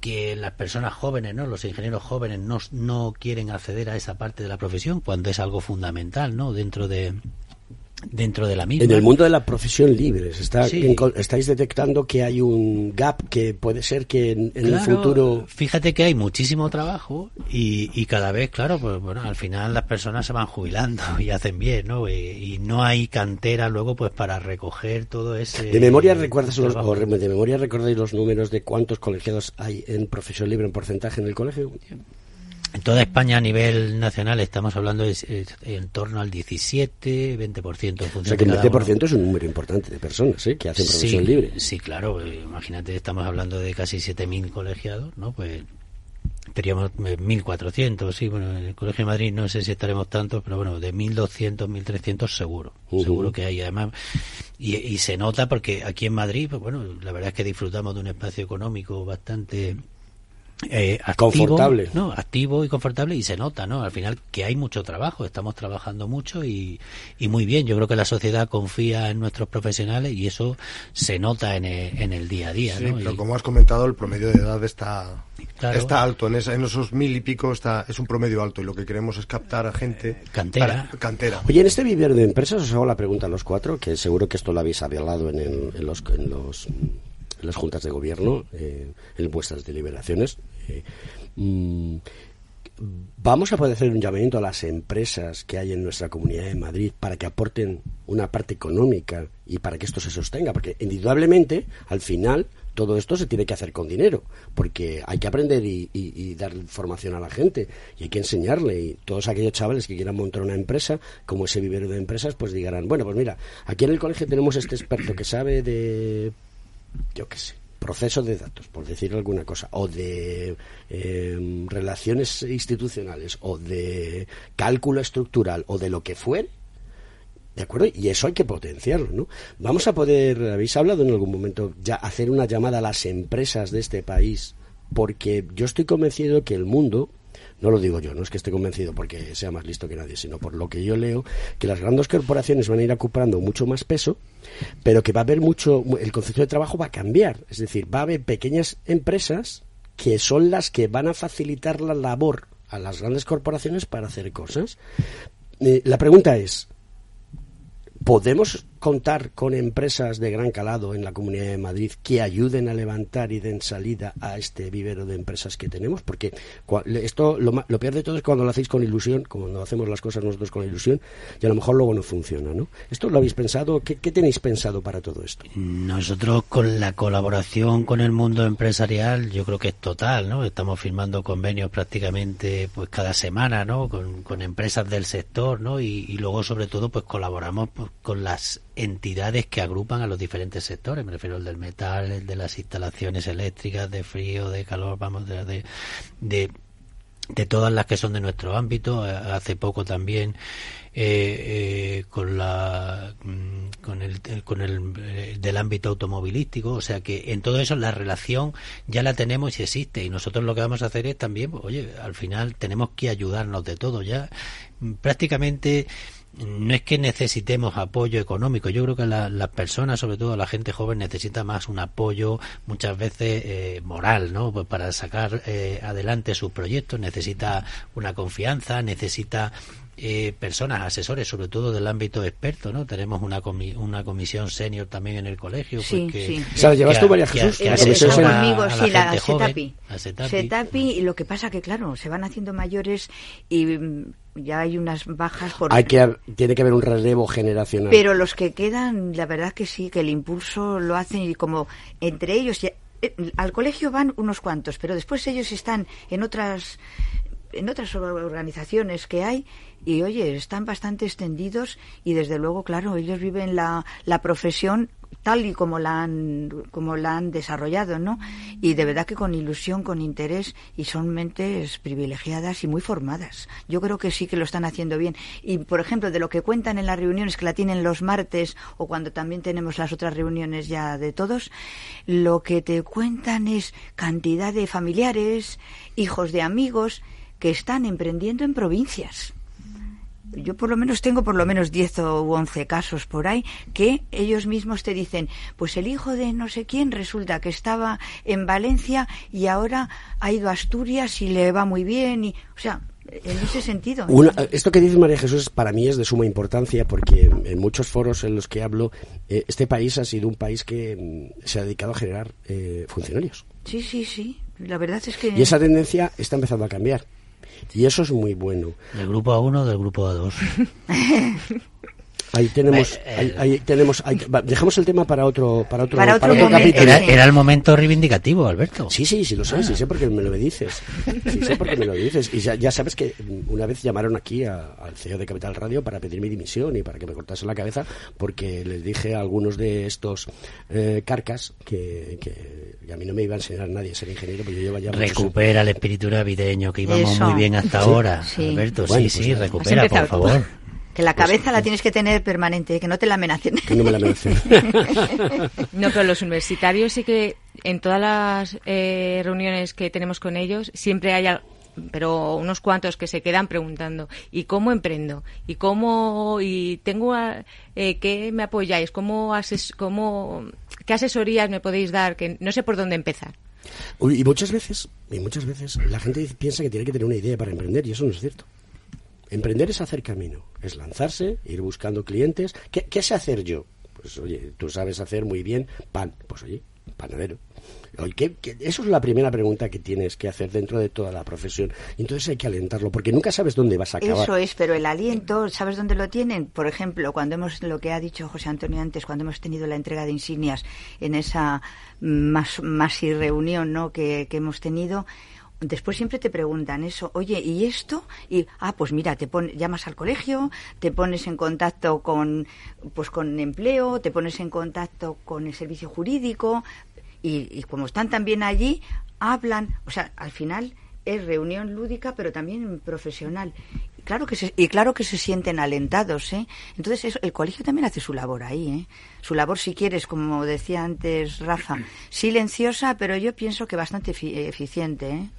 que las personas jóvenes, ¿no? Los ingenieros jóvenes no, no quieren acceder a esa parte de la profesión cuando es algo fundamental, ¿no? Dentro de dentro de la misma. En el mundo de la profesión libre, está, Sí. estáis detectando que hay un gap que puede ser que en, en el futuro... Fíjate que hay muchísimo trabajo y, y cada vez, claro, pues bueno, al final las personas se van jubilando y hacen bien, ¿no? Y, y no hay cantera luego pues para recoger todo ese... ¿De memoria recuerdas los, o de memoria recordáis los números de cuántos colegiados hay en profesión libre en porcentaje en el colegio? En toda España a nivel nacional estamos hablando de, eh, en torno al 17, 20% en O sea que el de cada uno. 20% es un número importante de personas ¿eh? que hacen Sí, profesión libre. Sí, claro. eh, Imagínate, estamos hablando de casi 7.000 colegiados, ¿no? Pues teníamos eh, 1.400, sí. Bueno, en el Colegio de Madrid no sé si estaremos tantos, pero bueno, de 1.200, 1.300 seguro. Ujú. Seguro que hay. Además, y, y se nota porque aquí en Madrid, pues bueno, la verdad es que disfrutamos de un espacio económico bastante eh, activo, Confortable. ¿no? activo y confortable y se nota, ¿no? Al final que hay mucho trabajo, estamos trabajando mucho y, y muy bien. Yo creo que la sociedad confía en nuestros profesionales y eso se nota en el, en el día a día, Sí, ¿no? pero Y- como has comentado, el promedio de edad está, Claro. está alto. En, esa- en esos mil y pico está, es un promedio alto y lo que queremos es captar a gente. Cantera. para- cantera. Oye, en este vivero de empresas os hago la pregunta a los cuatro, que seguro que esto lo habéis hablado en, el- en los, en, los, en las juntas de gobierno, eh, en vuestras deliberaciones. Eh, mm, ¿Vamos a poder hacer un llamamiento a las empresas que hay en nuestra comunidad de Madrid para que aporten una parte económica y para que esto se sostenga? Porque indudablemente, al final, todo esto se tiene que hacer con dinero, porque hay que aprender y, y- y dar formación a la gente y hay que enseñarle. Y todos aquellos chavales que quieran montar una empresa, como ese vivero de empresas, pues digan, bueno, pues mira, aquí en el colegio tenemos este experto que sabe de, yo qué sé, proceso de datos, por decir alguna cosa, o de eh, relaciones institucionales, o de cálculo estructural, o de lo que fuere. ¿De acuerdo? Y eso hay que potenciarlo, ¿no? Vamos a poder, habéis hablado en algún momento, ya hacer una llamada a las empresas de este país, porque yo estoy convencido que el mundo, no lo digo yo, no es que esté convencido porque sea más listo que nadie, sino por lo que yo leo, que las grandes corporaciones van a ir ocupando mucho más peso, pero que va a haber mucho, el concepto de trabajo va a cambiar, es decir, va a haber pequeñas empresas que son las que van a facilitar la labor a las grandes corporaciones para hacer cosas. Eh, la pregunta es, ¿Podemos contar con empresas de gran calado en la Comunidad de Madrid que ayuden a levantar y den salida a este vivero de empresas que tenemos? Porque esto lo, lo peor de todo es cuando lo hacéis con ilusión, cuando hacemos las cosas nosotros con ilusión, y a lo mejor luego no funciona, ¿no? ¿Esto lo habéis pensado? ¿Qué, tenéis pensado para todo esto? Nosotros con la colaboración con el mundo empresarial, yo creo que es total, ¿no? Estamos firmando convenios prácticamente pues cada semana, ¿no? Con, empresas del sector, ¿no? Y, y luego sobre todo pues colaboramos pues, con las entidades que agrupan a los diferentes sectores, me refiero al del metal, el de las instalaciones eléctricas, de frío, de calor, vamos, de, de, de todas las que son de nuestro ámbito. Eh, Hace poco también eh, eh, con la mm, con el, con el eh, del ámbito automovilístico, o sea que en todo eso la relación ya la tenemos y existe. Y nosotros lo que vamos a hacer es también, pues, oye, al final tenemos que ayudarnos de todo ya. Prácticamente no es que necesitemos apoyo económico. Yo creo que la- las personas, sobre todo la gente joven, necesita más un apoyo muchas veces eh, moral, ¿no? Pues para sacar eh, adelante sus proyectos necesita una confianza, necesita eh, personas, asesores, sobre todo del ámbito experto, ¿no? Tenemos una, comi- una comisión senior también en el colegio. Sí, pues, que, sí. O sea, ¿llevas que tú, a- Jesús? que La Eh, comisión conmigo, a sí, la gente joven, Setapi. a Setapi. Setapi, y lo que pasa que, claro, se van haciendo mayores y mm, ya hay unas bajas por... Hay que, tiene que haber un relevo generacional. Pero los que quedan, la verdad que sí, que el impulso lo hacen y como entre ellos, ya- eh, al colegio van unos cuantos, pero después ellos están en otras en otras organizaciones que hay y oye, están bastante extendidos y desde luego, claro, ellos viven la, la profesión tal y como la han como la han desarrollado, ¿no? Y de verdad que con ilusión, con interés y son mentes privilegiadas y muy formadas. Yo creo que sí que lo están haciendo bien. Y por ejemplo, de lo que cuentan en las reuniones que la tienen los martes o cuando también tenemos las otras reuniones ya de todos, lo que te cuentan es cantidad de familiares, hijos de amigos que están emprendiendo en provincias yo por lo menos tengo por lo menos 10 o 11 casos por ahí que ellos mismos te dicen, pues el hijo de no sé quién resulta que estaba en Valencia y ahora ha ido a Asturias y le va muy bien y, o sea, en ese sentido. Una- esto que dice María Jesús para mí es de suma importancia porque en muchos foros en los que hablo, eh, este país ha sido un país que mm, se ha dedicado a generar eh, funcionarios. Sí, sí, sí. La verdad es que Y esa tendencia está empezando a cambiar. Y eso es muy bueno. Del grupo A1 del grupo A2. Ahí tenemos, Eh, ahí, ahí tenemos, ahí- va, dejamos el tema para otro, para otro, Para otro momento. capítulo. Era, era el momento reivindicativo, Alberto. Sí, sí, sí lo sé, sí sé porque me lo dices. Sí sé porque me lo dices. Y ya, ya sabes que una vez llamaron aquí a- al CEO de Capital Radio para pedir mi dimisión y para que me cortasen la cabeza porque les dije a algunos de estos eh, carcas que, que- que a mí no me iba a enseñar nadie a ser ingeniero, porque yo llevo ya muchos Recupera el espíritu navideño que íbamos Eso. muy bien hasta Sí, ahora, sí. Alberto. Bueno, sí, pues sí, recupera, por favor. Que la Pues, cabeza la tienes que tener permanente, que no te la amenacen. Que no me la amenacen. No, pero los universitarios sí que en todas las eh, reuniones que tenemos con ellos siempre hay al- pero unos cuantos que se quedan preguntando ¿y cómo emprendo? ¿y cómo y tengo a- eh, qué me apoyáis? ¿Cómo, ases- cómo qué asesorías me podéis dar? que no sé por dónde empezar. Uy, Y muchas veces, y muchas veces la gente piensa que tiene que tener una idea para emprender y eso no es cierto. Emprender es hacer camino, es lanzarse, ir buscando clientes. ¿Qué, sé hacer yo? Pues oye, tú sabes hacer muy bien pan. Pues oye, panadero. ¿qué- Eso es la primera pregunta que tienes que hacer dentro de toda la profesión. Entonces hay que alentarlo, porque nunca sabes dónde vas a acabar. Eso es, pero el aliento, ¿sabes dónde lo tienen? Por ejemplo, cuando hemos, lo que ha dicho José Antonio antes, cuando hemos tenido la entrega de insignias en esa más, más y reunión ¿no? que hemos tenido, después siempre te preguntan eso, oye, ¿y esto? Y, ah, pues mira, te pon- llamas al colegio, te pones en contacto con, pues con empleo, te pones en contacto con el servicio jurídico, y, como están también allí, hablan, o sea, al final es reunión lúdica, pero también profesional. Y claro que se, y claro que se sienten alentados, ¿eh? Entonces eso- el colegio también hace su labor ahí, ¿eh? Su labor, si quieres, como decía antes Rafa, silenciosa, pero yo pienso que bastante efi- eficiente, ¿eh?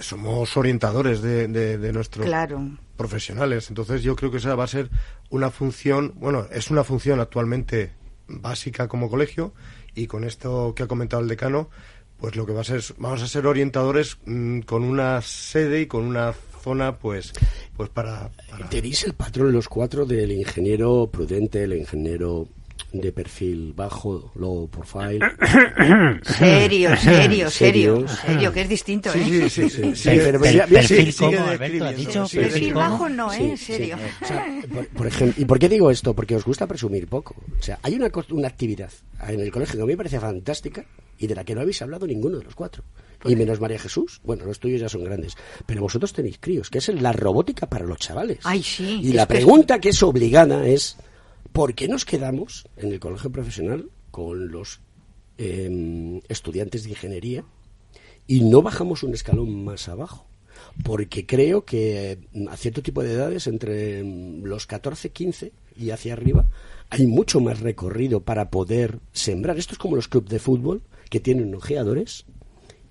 Somos orientadores de, de, de nuestros Claro. profesionales. Entonces yo creo que esa va a ser una función, bueno, es una función actualmente básica como colegio y con esto que ha comentado el decano, pues lo que va a ser, es- vamos a ser orientadores mm, con una sede y con una zona, pues, pues para, para- Tenéis el patrón los cuatro del ingeniero prudente, el ingeniero de perfil bajo, low profile. Serio, serio, serio, serio, que es distinto, ¿eh? sí, sí, sí. Per- per- perfil sí, como, Alberto, ha describiendo, dicho. sí. perfil bajo no, ¿eh? Sí, En serio. sí. O sea, por, por ejemplo, ¿y por qué digo esto? Porque os gusta presumir poco. O sea, hay una, una actividad en el colegio que a mí me parece fantástica y de la que no habéis hablado ninguno de los cuatro. Y menos María Jesús. Bueno, los tuyos ya son grandes. Pero vosotros tenéis críos, que es la robótica para los chavales. Ay, sí, Y es la pregunta que es obligada es, ¿por qué nos quedamos en el colegio profesional con los em, estudiantes de ingeniería y no bajamos un escalón más abajo? Porque creo que mm, a cierto tipo de edades, entre mm, los 14, 15 y hacia arriba, hay mucho más recorrido para poder sembrar. Esto es como los clubes de fútbol que tienen ojeadores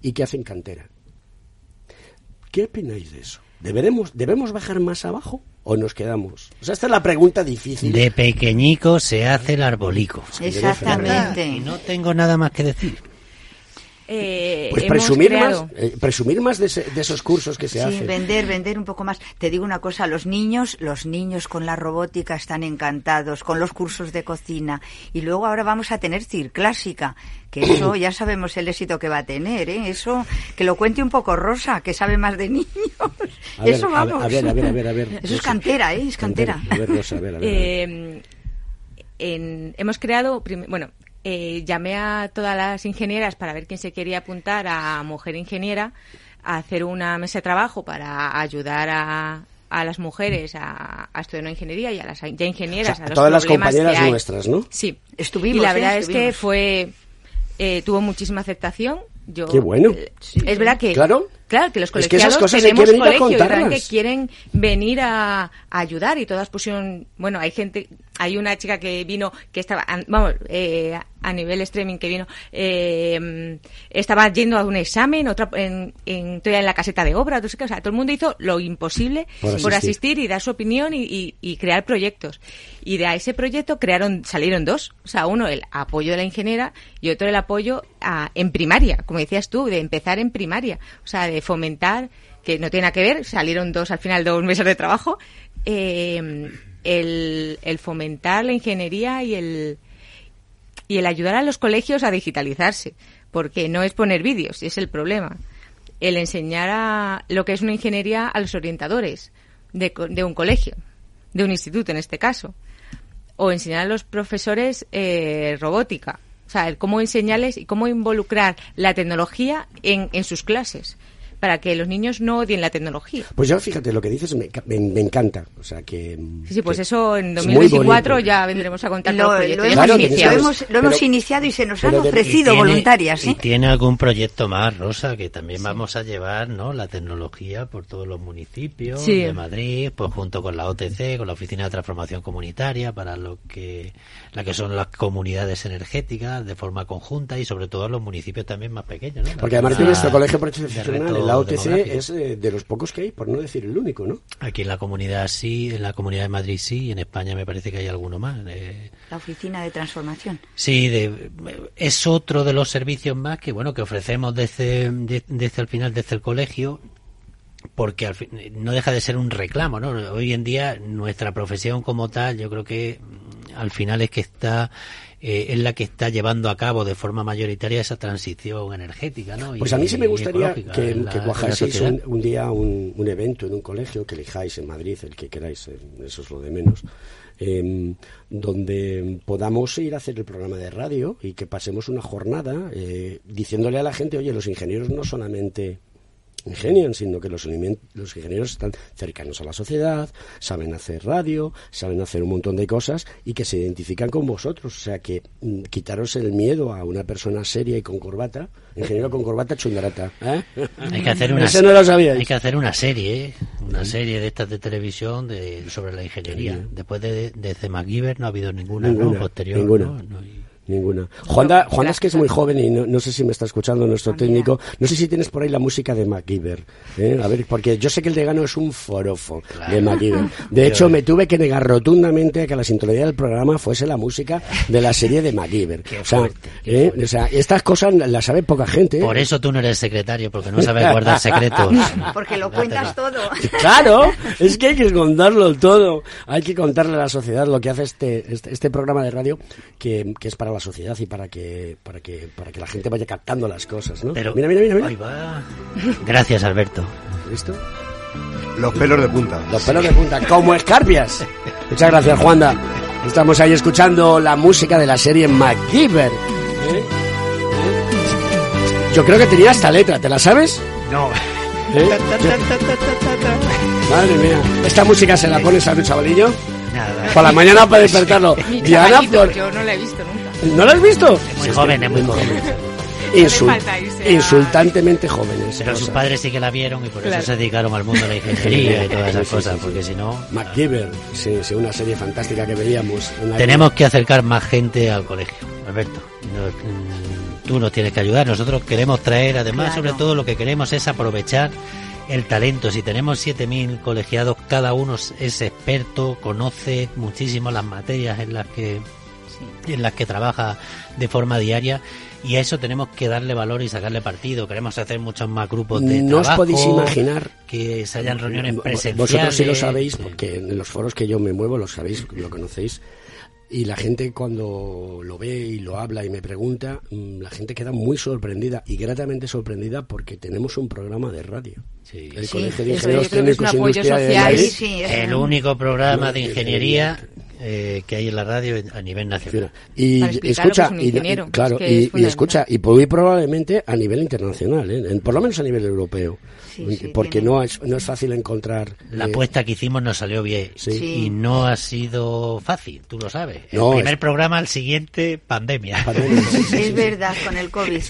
y que hacen cantera. ¿Qué opináis de eso? ¿Deberemos, ¿Debemos bajar más abajo o nos quedamos? O sea, esta es la pregunta difícil. De pequeñico se hace el arbolico. Exactamente. Y no tengo nada más que decir. Eh, Pues hemos presumir creado- más, eh, presumir más de, ese- de esos cursos que se Sí, hacen. vender, vender un poco más. Te digo una cosa, los niños, los niños con la robótica están encantados, con los cursos de cocina. Y luego ahora vamos a tener circlásica, que eso ya sabemos el éxito que va a tener, ¿eh? Eso, que lo cuente un poco Rosa, que sabe más de niños. A eso ver, vamos. a ver, a ver, a ver, a ver. Eso es cantera, ¿eh? Es cantera. A ver, Rosa, a ver, a ver. a ver. Eh, en- hemos creado, bueno, eh, llamé a todas las ingenieras para ver quién se quería apuntar a Mujer Ingeniera a hacer una mesa de trabajo para ayudar a, a las mujeres a, a estudiar una ingeniería y a las ya ingenieras. O sea, a los todas las que compañeras hay. nuestras, ¿no? Sí. Estuvimos, Y la ¿eh? verdad es que fue eh, tuvo muchísima aceptación. Yo, Qué bueno. eh, Es verdad que Claro. Claro que los Es que colegiados cosas que tenemos a colegio y realmente quieren venir a, a ayudar y todas pusieron bueno hay gente hay una chica que vino que estaba vamos eh, a nivel streaming que vino eh, estaba yendo a un examen otra en, en todavía en la caseta de obra no sé qué, o sea todo el mundo hizo lo imposible Por por, asistir. asistir y dar su opinión y, y- y crear proyectos. Y de ese proyecto crearon salieron dos o sea uno el apoyo de la ingeniera y otro el apoyo a- en primaria como decías tú de empezar en primaria. O sea de fomentar que no tiene nada que ver salieron dos al final dos meses de trabajo eh, el, el fomentar la ingeniería y el y el ayudar a los colegios a digitalizarse porque no es poner vídeos es el problema el enseñar a lo que es una ingeniería a los orientadores de, de un colegio, de un instituto en este caso, o enseñar a los profesores eh, robótica, o sea, cómo enseñarles y cómo involucrar la tecnología en, en sus clases. Para que los niños no odien la tecnología. Pues yo, fíjate, lo que dices me, me, me encanta. O sea, que... Sí, sí, pues que eso en es muy 2024 bonito. ya vendremos a contar Lo, los lo hemos, Claro, ini- que lo sí. hemos- lo Pero- hemos iniciado y se nos han de- ofrecido tiene- voluntarias. ¿Y tiene algún proyecto más, Rosa, que también vamos a llevar ¿no? la tecnología por todos los municipios Sí. de Madrid, pues junto con la OTC, con la Oficina de Transformación Comunitaria, para lo que, la que son las comunidades energéticas de forma conjunta y sobre todo los municipios también más pequeños. ¿no? Porque además La- nuestro colegio de profesional, la OTC, es eh, de los pocos que hay, por no decir el único, ¿no? Aquí en la comunidad sí, en la comunidad de Madrid sí, y en España me parece que hay alguno más. eh, La oficina de transformación. Sí, de- es otro de los servicios más que bueno que ofrecemos desde, de- desde el final, desde el colegio, porque al fin- no deja de ser un reclamo, ¿no? Hoy en día nuestra profesión como tal, yo creo que mm, al final es que está eh, es la que está llevando a cabo de forma mayoritaria esa transición energética, ¿no? Pues Y- a mí sí me gustaría que, la- que cuajaseis un, un día un, un evento en un colegio que elijáis en Madrid, el que queráis, eh, eso es lo de menos, em, donde podamos ir a hacer el programa de radio y que pasemos una jornada eh, diciéndole a la gente, oye, los ingenieros no solamente ingenian, sino que los, los ingenieros están cercanos a la sociedad, saben hacer radio, saben hacer un montón de cosas y que se identifican con vosotros. O sea, que mm, quitaros el miedo a una persona seria y con corbata, ingeniero con corbata chundarata. ¿eh? Hay que hacer una no lo sabíais. Hay que hacer una serie, ¿eh? una serie de estas de televisión de, sobre la ingeniería. Después de desde MacGyver no ha habido ninguna, ¿no? Posterior. ninguna. ¿no? No, y- Ninguna. Juanda, Juanda es que es muy joven y no, no sé si me está escuchando nuestro técnico. No sé si tienes por ahí la música de MacGyver. ¿eh? A ver, porque yo sé que el decano es un forofo de MacGyver. De hecho, me tuve que negar rotundamente a que la sintonía del programa fuese la música de la serie de MacGyver. O sea, ¿eh? o sea, estas cosas las sabe poca gente. ¿eh? Por eso tú no eres secretario, porque no sabes guardar secretos. Porque lo cuentas todo. Claro, es que hay que contarlo todo. Hay que contarle a la sociedad lo que hace este, este, este programa de radio, que, que es para la sociedad y para que, para que, para que la gente vaya captando las cosas, ¿no? Pero- mira, mira, mira, mira. Ahí va. Gracias, Alberto. ¿Listo? Los pelos de punta. Los pelos de punta, como escarpias. Muchas gracias, Juanda. Estamos ahí escuchando la música de la serie MacGyver. ¿eh? Yo creo que tenía esta letra, ¿te la sabes? No. ¿Eh? Madre mía. ¿Esta música se la pones a tu chavalillo? Nada. Por la mañana para despertarlo. Diana Flor. yo no la he visto nunca. ¿No la has visto? Muy joven, es muy joven. Insultantemente jóvenes. Pero sus padres sí que la vieron y por Claro. eso se dedicaron al mundo de la ingeniería y todas esas Sí, sí, cosas, sí, sí. porque si no... MacGyver, sí, sí, una serie fantástica que veíamos. en la- Tenemos que acercar más gente al colegio, Alberto. Nos- mm, tú nos tienes que ayudar. Nosotros queremos traer, además, Claro. sobre todo lo que queremos es aprovechar el talento. Si tenemos 7.000 colegiados, cada uno es experto, conoce muchísimo las materias en las que en las que trabaja de forma diaria y a eso tenemos que darle valor y sacarle partido. Queremos hacer muchos más grupos de No os trabajo, podéis imaginar que se hayan reuniones Vo- presenciales. Vosotros sí lo sabéis, porque en los foros que yo me muevo lo sabéis, lo conocéis. Y la gente cuando lo ve y lo habla y me pregunta, mm, la gente queda muy sorprendida y gratamente sorprendida porque tenemos un programa de radio. Sí. El Sí, Colegio de Ingenieros Técnicos apoyo Industriales. Sí, El único programa de No, ingeniería eh, que hay en la radio a nivel nacional. Y escucha, y- claro, es que y, es y fundamental. escucha, y muy probablemente a nivel internacional, ¿eh? En- por lo menos a nivel europeo, Sí, sí, porque tiene- no es no es fácil encontrar. La eh, apuesta que hicimos nos salió bien Sí. Y no ha sido fácil, tú lo sabes. El No, primer es- programa, al siguiente, pandemia. pandemia, sí, sí, Es sí. verdad, con el COVID.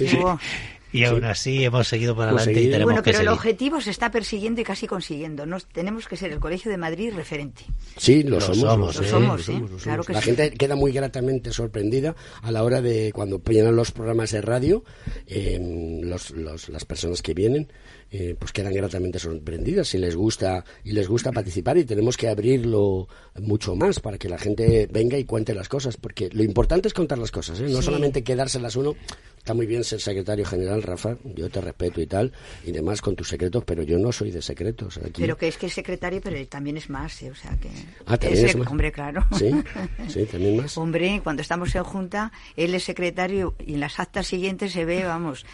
Y aún así hemos seguido para adelante y tenemos Bueno, que pero el objetivo se está persiguiendo y casi consiguiendo. Nos, tenemos que ser el Colegio de Madrid referente. Sí, lo, Lo somos. somos, lo ¿eh? somos, Lo somos, claro que La sí. gente queda muy gratamente sorprendida a la hora de cuando llenan los programas de radio, eh, los, los- las personas que vienen, eh, pues quedan gratamente sorprendidas y les gusta y les gusta participar y tenemos que abrirlo mucho más para que la gente venga y cuente las cosas, porque lo importante es contar las cosas, ¿eh? no Sí. solamente quedárselas uno. Está muy bien ser secretario general, Rafa, yo te respeto y tal, y demás con tus secretos, pero yo no soy de secretos. Aquí. Pero que es que es secretario, pero él también es más, ¿eh? o sea que... Ah, también es más. Hombre, claro. Sí, sí, también más. Hombre, cuando estamos en junta, él es secretario y en las actas siguientes se ve, vamos,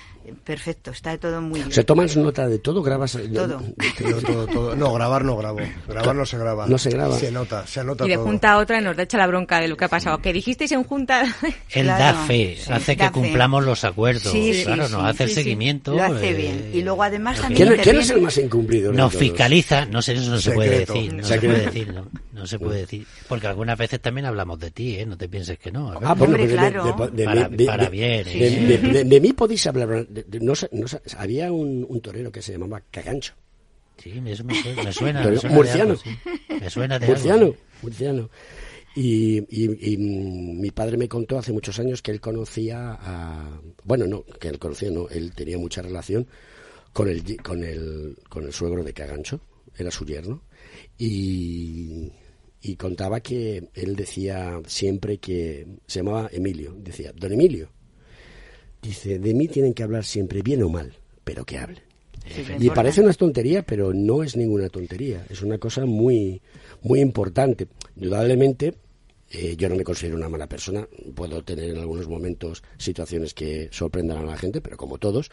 perfecto, está todo muy bien. ¿Se tomas nota de todo? ¿Grabas? Todo. Todo, todo, todo. No, grabar no grabo. Grabar no se graba. No se graba. Se nota, se anota Y de todo. junta a otra nos da echa la bronca de lo que ha pasado. Que dijisteis en junta. Él Claro, da fe, sí, hace da que fe. cumplamos los acuerdos. Sí, sí, claro, sí, nos hace el sí, sí. seguimiento. Lo hace eh, bien. Y luego además también ¿Quién, quién es el más incumplidor? de Nos fiscaliza, no sé, eso no se puede Secreto. decir, no se Secreto. puede decir, no, no se puede decir, porque algunas veces también hablamos de ti, ¿eh? no te pienses que no. Ah, bueno, Hombre, pues de- claro. de- de- Para- de- para de- bien, de, ¿eh? de- de- de mí podéis hablar. De- de- no no había un, un torero que se llamaba Cagancho. Sí, eso me suena, me suena, Pero me suena de murciano. algo, sí. Me suena de Murciano, algo. murciano. Y, y- y, mi padre me contó hace muchos años que él conocía a... Bueno, no, que él conocía, no, él tenía mucha relación con el, con el, con el suegro de Cagancho, era su yerno, y, y contaba que él decía siempre que se llamaba Emilio, decía, don Emilio, dice, de mí tienen que hablar siempre bien o mal, pero que hablen. Sí, Y parece una tontería, pero no es ninguna tontería. Es una cosa muy, muy importante. Indudablemente, eh, yo no me considero una mala persona. Puedo tener en algunos momentos situaciones que sorprendan a la gente, pero como todos.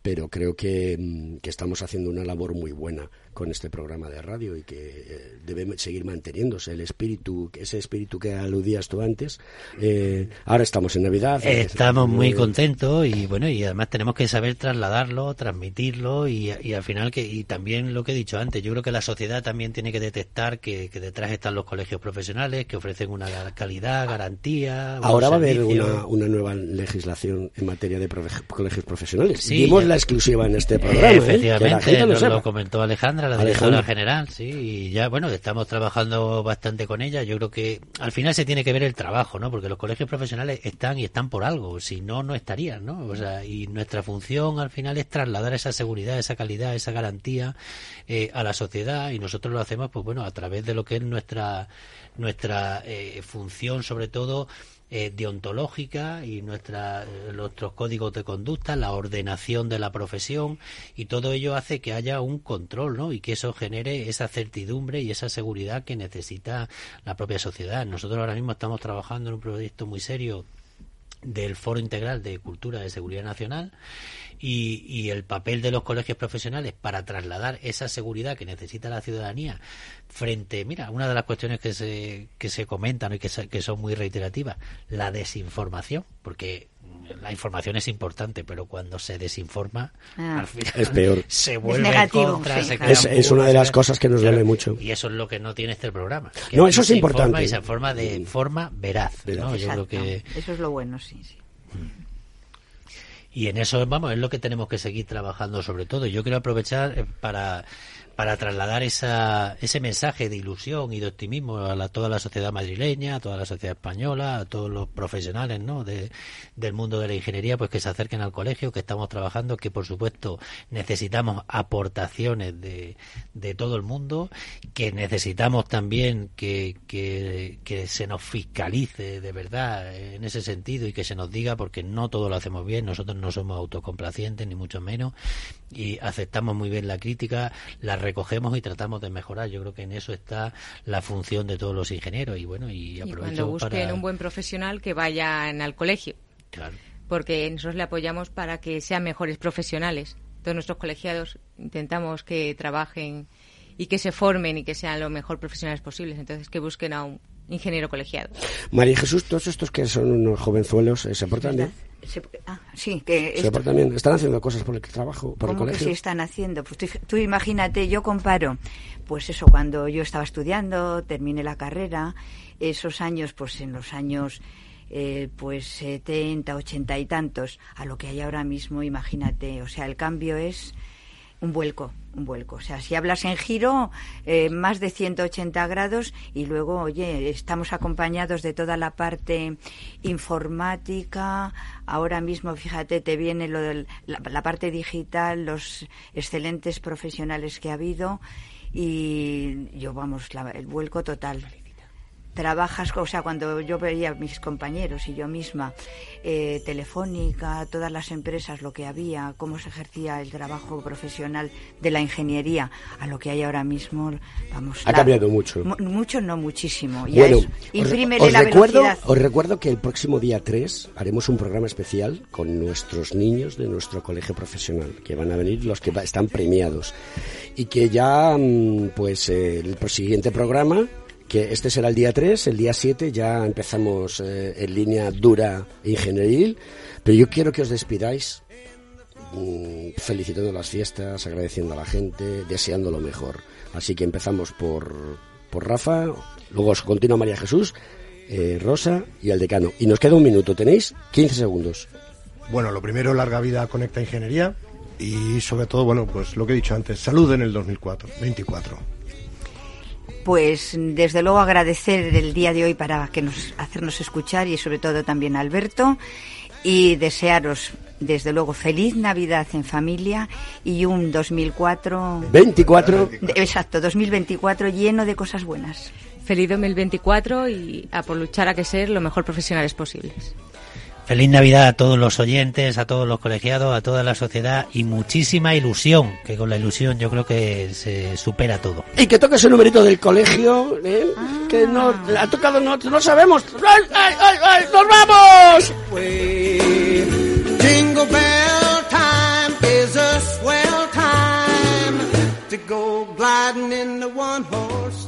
Pero creo que, mm, que estamos haciendo una labor muy buena con este programa de radio y que eh, debe seguir manteniéndose el espíritu, ese espíritu que aludías tú antes. Eh, ahora estamos en Navidad. Estamos muy Eh, contentos y bueno y además tenemos que saber trasladarlo, transmitirlo y, y al final que y también lo que he dicho antes, yo creo que la sociedad también tiene que detectar que, que detrás están los colegios profesionales que ofrecen una calidad, garantía. Ahora va a haber una, una nueva legislación en materia de profe- colegios profesionales. Sí, Dimos la exclusiva en este programa. ¿eh? Que la Efectivamente, gente lo lo comentó Alejandra, la directora general, sí, y ya, bueno, estamos trabajando bastante con ella. Yo creo que al final se tiene que ver el trabajo, ¿no? Porque los colegios profesionales están y están por algo, si no, no estarían, ¿no? O sea, y nuestra función al final es trasladar esa seguridad, esa calidad, esa garantía eh, a la sociedad y nosotros lo hacemos, pues bueno, a través de lo que es nuestra, nuestra eh, función, sobre todo, eh, deontológica y nuestra, eh, nuestros códigos de conducta, la ordenación de la profesión y todo ello hace que haya un control ¿no? y que eso genere esa certidumbre y esa seguridad que necesita la propia sociedad. Nosotros ahora mismo estamos trabajando en un proyecto muy serio del Foro Integral de Cultura de Seguridad Nacional y, y el papel de los colegios profesionales para trasladar esa seguridad que necesita la ciudadanía frente, mira, una de las cuestiones que se, que se comentan y que, se- que son muy reiterativas, la desinformación, porque la información es importante, pero cuando se desinforma, Ah. al final Es peor. se vuelve negativo, contra, sí, se claro. Es, es una de las cosas que nos Claro, duele mucho. Y eso es lo que no tiene este programa. que No, eso es se importante. Y se informa de forma veraz. Veraz. ¿no? Yo creo que Eso es lo bueno, sí, sí. y en eso, vamos, es lo que tenemos que seguir trabajando sobre todo. Yo quiero aprovechar eh, para, para trasladar esa, ese mensaje de ilusión y de optimismo a la- toda la sociedad madrileña, a toda la sociedad española, a todos los profesionales ¿no? de, del mundo de la ingeniería, pues que se acerquen al colegio, que estamos trabajando, que por supuesto necesitamos aportaciones de, todo el mundo, que necesitamos también que, que, que se nos fiscalice de verdad en ese sentido y que se nos diga, porque no todo lo hacemos bien, nosotros no somos autocomplacientes, ni mucho menos, y aceptamos muy bien la crítica, la recogemos y tratamos de mejorar. Yo creo que en eso está la función de todos los ingenieros y bueno, y Y aprovecho cuando busquen para... un buen profesional que vayan al colegio, Claro. porque nosotros le apoyamos para que sean mejores profesionales. Todos nuestros colegiados intentamos que trabajen y que se formen y que sean lo mejor profesionales posibles. Entonces, que busquen a un ingeniero colegiado. María Jesús, todos estos que son unos jovenzuelos eh, se portan bien. Se- ah, sí, que Se esto- portan bien. Están haciendo cosas por el trabajo, por el ¿Cómo que colegio. sí están haciendo? Pues tú, tú imagínate, yo comparo, pues eso, cuando yo estaba estudiando, terminé la carrera, esos años, pues en los años, eh, pues 70, 80 y tantos, a lo que hay ahora mismo, imagínate, o sea, el cambio es un vuelco, un vuelco. O sea, si hablas en giro, eh, más de 180 grados y luego, oye, estamos acompañados de toda la parte informática. Ahora mismo, fíjate, te viene lo de la, la parte digital, los excelentes profesionales que ha habido y yo, vamos, la- el vuelco total. Trabajas, o sea, cuando yo veía a mis compañeros y yo misma, eh, Telefónica, todas las empresas, lo que había, cómo se ejercía el trabajo profesional de la ingeniería, a lo que hay ahora mismo, vamos. Ha cambiado mucho. mucho, no muchísimo. bueno, os, recuerdo, os recuerdo que el próximo día 3 haremos un programa especial con nuestros niños de nuestro colegio profesional, que van a venir los que están premiados. Y que ya, mm, pues, el siguiente programa que este será el día 3, el día 7 ya empezamos eh, en línea dura ingenieril, pero yo quiero que os despidáis mm, felicitando las fiestas, agradeciendo a la gente, deseando lo mejor. Así que empezamos por, por Rafa, luego os continúa María Jesús, eh, Rosa y el decano. Y nos queda un minuto, tenéis 15 segundos. Bueno, lo primero, larga vida Conecta Ingeniería y sobre todo, bueno, pues lo que he dicho antes, salud en el 2004, 24 pues desde luego agradecer el día de hoy para que nos hacernos escuchar y sobre todo también a Alberto y desearos desde luego feliz Navidad en familia y un 2004 24 exacto 2024 lleno de cosas buenas. Feliz 2024 y a por luchar a que ser lo mejor profesionales posibles. Feliz Navidad a todos los oyentes, a todos los colegiados, a toda la sociedad y muchísima ilusión, que con la ilusión yo creo que se supera todo. Y que toque ese numerito del colegio, ¿eh? que no ha tocado, no, no sabemos. ¡Ay, ay, ay, ay! ¡Nos vamos! Jingle bell time is a swell time to go gliding in the one horse